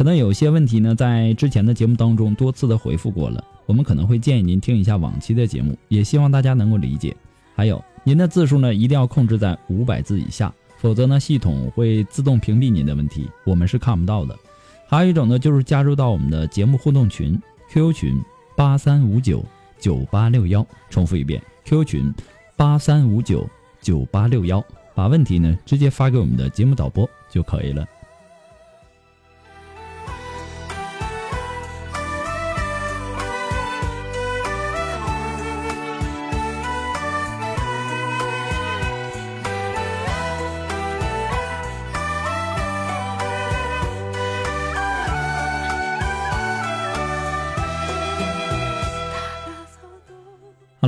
可能有些问题呢，在之前的节目当中多次的回复过了，我们可能会建议您听一下往期的节目，也希望大家能够理解。还有，您的字数呢一定要控制在五百字以下，否则呢系统会自动屏蔽您的问题，我们是看不到的。还有一种呢，就是加入到我们的节目互动群，QQ 群八三五九九八六幺，重复一遍，QQ 群八三五九九八六幺，把问题呢直接发给我们的节目导播就可以了。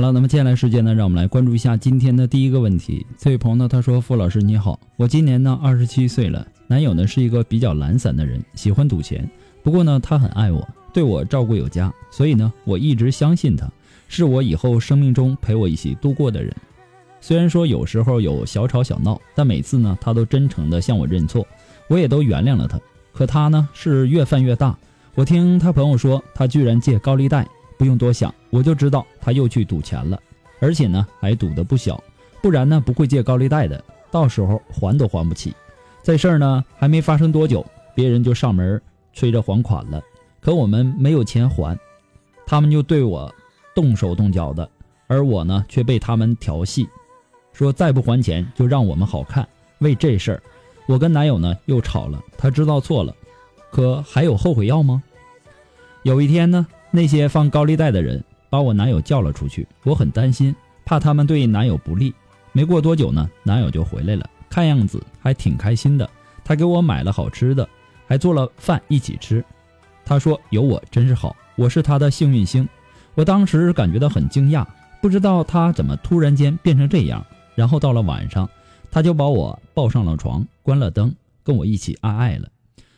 了，那么接下来时间呢，让我们来关注一下今天的第一个问题。这位朋友呢，他说：“傅老师你好，我今年呢二十七岁了，男友呢是一个比较懒散的人，喜欢赌钱。不过呢，他很爱我，对我照顾有加，所以呢，我一直相信他，是我以后生命中陪我一起度过的人。虽然说有时候有小吵小闹，但每次呢，他都真诚的向我认错，我也都原谅了他。可他呢是越犯越大。我听他朋友说，他居然借高利贷。”不用多想，我就知道他又去赌钱了，而且呢还赌的不小，不然呢不会借高利贷的，到时候还都还不起。这事儿呢还没发生多久，别人就上门催着还款了，可我们没有钱还，他们就对我动手动脚的，而我呢却被他们调戏，说再不还钱就让我们好看。为这事儿，我跟男友呢又吵了，他知道错了，可还有后悔药吗？有一天呢。那些放高利贷的人把我男友叫了出去，我很担心，怕他们对男友不利。没过多久呢，男友就回来了，看样子还挺开心的。他给我买了好吃的，还做了饭一起吃。他说有我真是好，我是他的幸运星。我当时感觉到很惊讶，不知道他怎么突然间变成这样。然后到了晚上，他就把我抱上了床，关了灯，跟我一起爱爱了。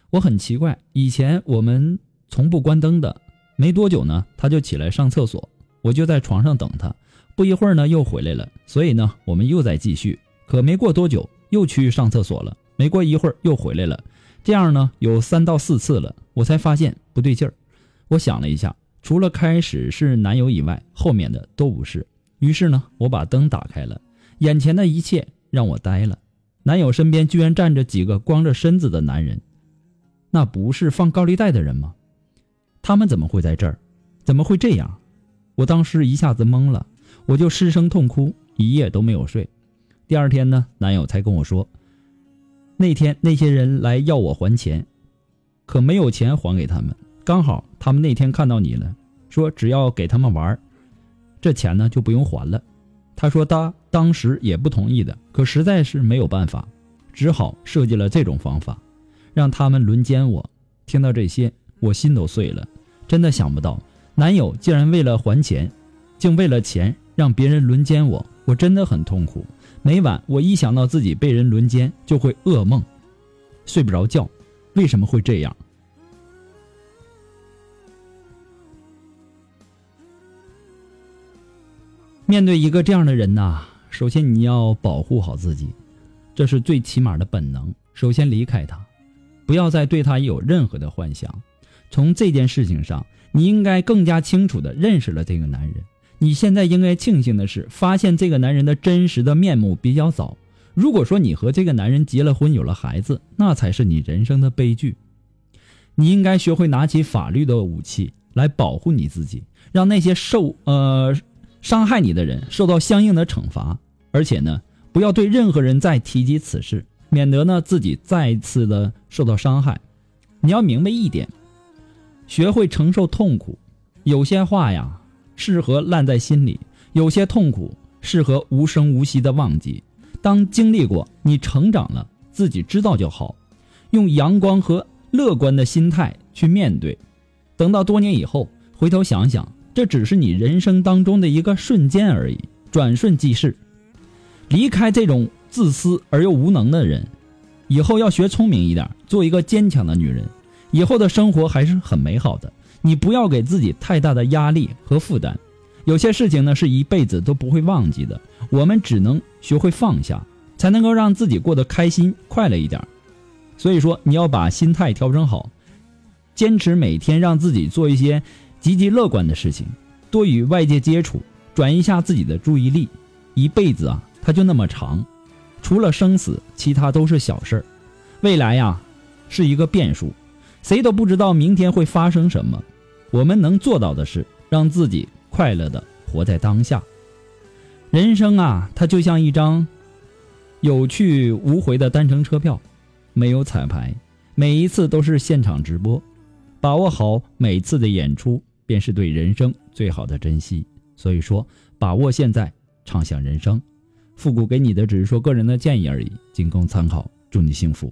我很奇怪，以前我们从不关灯的。没多久呢，他就起来上厕所，我就在床上等他。不一会儿呢，又回来了，所以呢，我们又在继续。可没过多久，又去上厕所了。没过一会儿，又回来了。这样呢，有三到四次了，我才发现不对劲儿。我想了一下，除了开始是男友以外，后面的都不是。于是呢，我把灯打开了，眼前的一切让我呆了。男友身边居然站着几个光着身子的男人，那不是放高利贷的人吗？他们怎么会在这儿？怎么会这样？我当时一下子懵了，我就失声痛哭，一夜都没有睡。第二天呢，男友才跟我说，那天那些人来要我还钱，可没有钱还给他们。刚好他们那天看到你了，说只要给他们玩，这钱呢就不用还了。他说他当时也不同意的，可实在是没有办法，只好设计了这种方法，让他们轮奸我。听到这些，我心都碎了。真的想不到，男友竟然为了还钱，竟为了钱让别人轮奸我，我真的很痛苦。每晚我一想到自己被人轮奸，就会噩梦，睡不着觉。为什么会这样？面对一个这样的人呐，首先你要保护好自己，这是最起码的本能。首先离开他，不要再对他有任何的幻想。从这件事情上，你应该更加清楚的认识了这个男人。你现在应该庆幸的是，发现这个男人的真实的面目比较早。如果说你和这个男人结了婚，有了孩子，那才是你人生的悲剧。你应该学会拿起法律的武器来保护你自己，让那些受呃伤害你的人受到相应的惩罚，而且呢，不要对任何人再提及此事，免得呢自己再次的受到伤害。你要明白一点，学会承受痛苦，有些话呀适合烂在心里，有些痛苦适合无声无息的忘记。当经历过，你成长了，自己知道就好，用阳光和乐观的心态去面对。等到多年以后回头想想，这只是你人生当中的一个瞬间而已，转瞬即逝。离开这种自私而又无能的人，以后要学聪明一点，做一个坚强的女人，以后的生活还是很美好的。你不要给自己太大的压力和负担。有些事情呢是一辈子都不会忘记的，我们只能学会放下，才能够让自己过得开心快乐一点。所以说，你要把心态调整好，坚持每天让自己做一些积极乐观的事情，多与外界接触，转移一下自己的注意力。一辈子啊，它就那么长，除了生死，其他都是小事儿。未来呀，是一个变数，谁都不知道明天会发生什么。我们能做到的是让自己。快乐的活在当下，人生啊，它就像一张有去无回的单程车票，没有彩排，每一次都是现场直播，把握好每次的演出，便是对人生最好的珍惜。所以说，把握现在，畅想人生。复古给你的只是说个人的建议而已，仅供参考。祝你幸福。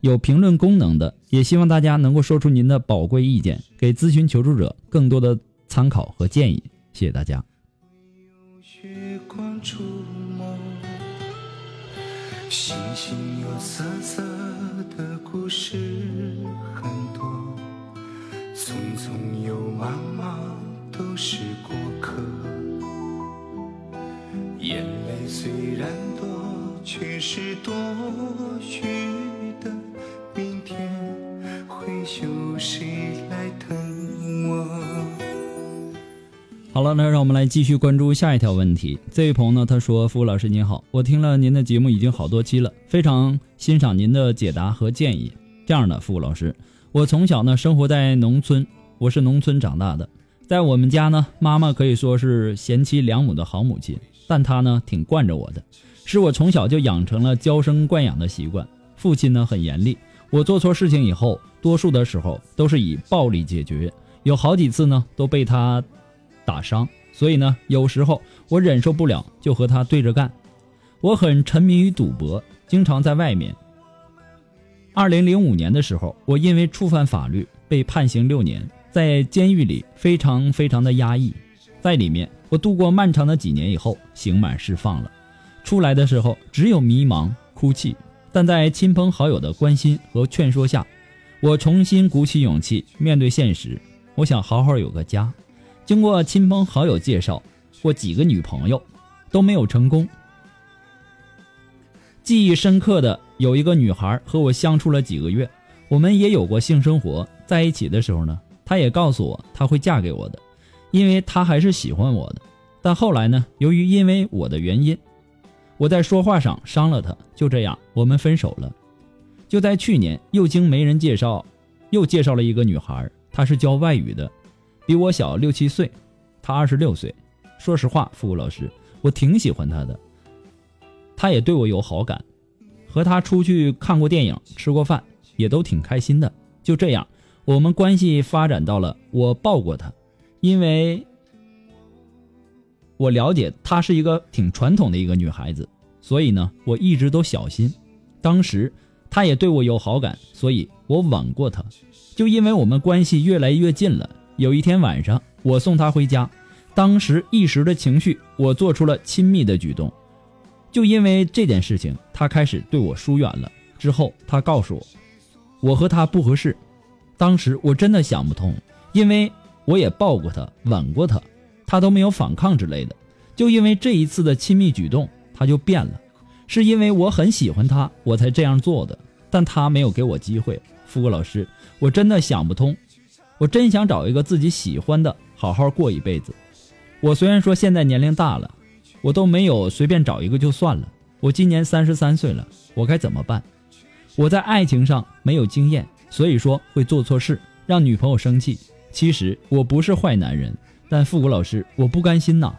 有评论功能的，也希望大家能够说出您的宝贵意见，给咨询求助者更多的参考和建议。谢谢大家。星星有色色的故事很多，匆匆又忙忙都是过客。眼泪虽然多，却是多余。天会休息来疼我好了，那让我们来继续关注下一条问题。这位朋友呢，他说：“付老师您好，我听了您的节目已经好多期了，非常欣赏您的解答和建议。这样的，付老师，我从小呢生活在农村，我是农村长大的，在我们家呢，妈妈可以说是贤妻良母的好母亲，但她呢挺惯着我的，使我从小就养成了娇生惯养的习惯。父亲呢很严厉，我做错事情以后，多数的时候都是以暴力解决，有好几次呢都被他。”打伤，所以呢，有时候我忍受不了，就和他对着干。我很沉迷于赌博，经常在外面。二零零五年的时候，我因为触犯法律被判刑六年，在监狱里非常非常的压抑。在里面，我度过漫长的几年以后，刑满释放了。出来的时候，只有迷茫、哭泣，但在亲朋好友的关心和劝说下，我重新鼓起勇气面对现实。我想好好有个家。经过亲朋好友介绍，过几个女朋友，都没有成功。记忆深刻的有一个女孩和我相处了几个月，我们也有过性生活。在一起的时候呢，她也告诉我她会嫁给我的，因为她还是喜欢我的。但后来呢，由于因为我的原因，我在说话上伤了她，就这样我们分手了。就在去年，又经媒人介绍，又介绍了一个女孩，她是教外语的。比我小六七岁，她二十六岁。说实话，付老师，我挺喜欢她的，她也对我有好感，和她出去看过电影，吃过饭，也都挺开心的。就这样，我们关系发展到了我抱过她，因为我了解她是一个挺传统的一个女孩子，所以呢，我一直都小心。当时她也对我有好感，所以我吻过她。就因为我们关系越来越近了，有一天晚上我送她回家，当时一时的情绪，我做出了亲密的举动。就因为这件事情，她开始对我疏远了。之后她告诉我，我和她不合适。当时我真的想不通，因为我也抱过她，吻过她，他都没有反抗之类的。就因为这一次的亲密举动，他就变了。是因为我很喜欢他，我才这样做的。但他没有给我机会。富国老师。我真的想不通，我真想找一个自己喜欢的，好好过一辈子。我虽然说现在年龄大了，我都没有随便找一个就算了。我今年三十三岁了，我该怎么办？我在爱情上没有经验，所以说会做错事，让女朋友生气。其实我不是坏男人，但复古老师，我不甘心呐。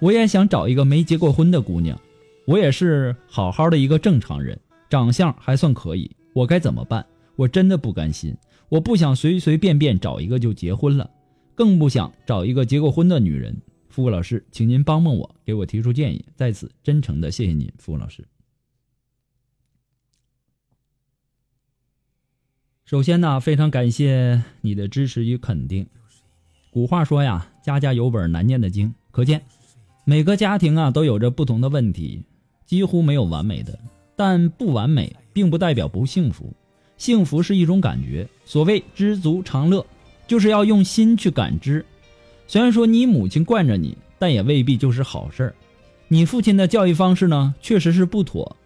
我也想找一个没结过婚的姑娘，我也是好好的一个正常人，长相还算可以，我该怎么办？我真的不甘心，我不想随随便便找一个就结婚了，更不想找一个结过婚的女人。付顾老师，请您帮帮我，给我提出建议。在此真诚的谢谢您，付顾老师。首先呢，非常感谢你的支持与肯定。古话说呀，家家有本难念的经，可见每个家庭啊都有着不同的问题，几乎没有完美的。但不完美，并不代表不幸福。幸福是一种感觉，所谓知足常乐，就是要用心去感知。虽然说你母亲惯着你，但也未必就是好事儿。你父亲的教育方式呢，确实是不妥，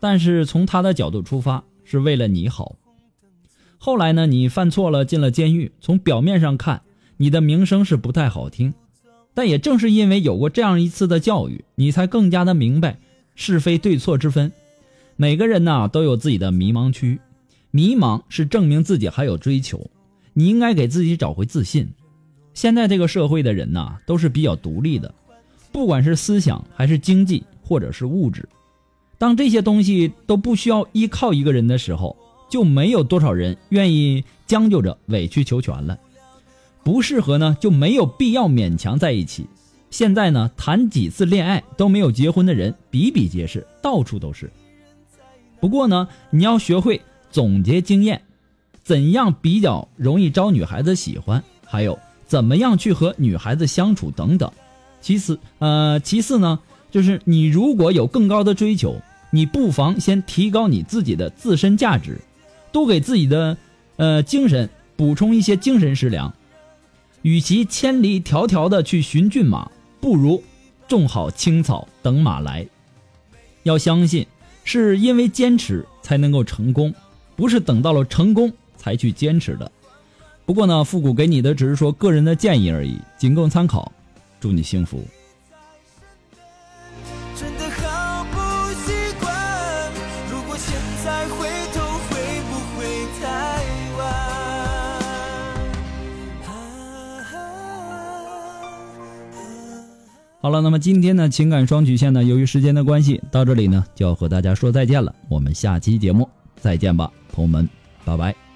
但是从他的角度出发，是为了你好。后来呢，你犯错了，进了监狱。从表面上看，你的名声是不太好听，但也正是因为有过这样一次的教育，你才更加的明白是非对错之分。每个人呢，都有自己的迷茫区。迷茫是证明自己还有追求，你应该给自己找回自信。现在这个社会的人呐，都是比较独立的，不管是思想还是经济或者是物质，当这些东西都不需要依靠一个人的时候，就没有多少人愿意将就着委曲求全了。不适合呢，就没有必要勉强在一起。现在呢，谈几次恋爱都没有结婚的人比比皆是，到处都是。不过呢，你要学会。总结经验，怎样比较容易招女孩子喜欢？还有怎么样去和女孩子相处等等。其次，呃，其次呢，就是你如果有更高的追求，你不妨先提高你自己的自身价值，多给自己的呃精神补充一些精神食粮。与其千里迢迢的去寻骏马，不如种好青草等马来。要相信，是因为坚持才能够成功。不是等到了成功才去坚持的。不过呢，复古给你的只是说个人的建议而已，仅供参考。祝你幸福。真的好不习惯。如果现在回好了，那么今天的情感双曲线呢，由于时间的关系，到这里呢就要和大家说再见了。我们下期节目再见吧。朋友们，拜拜。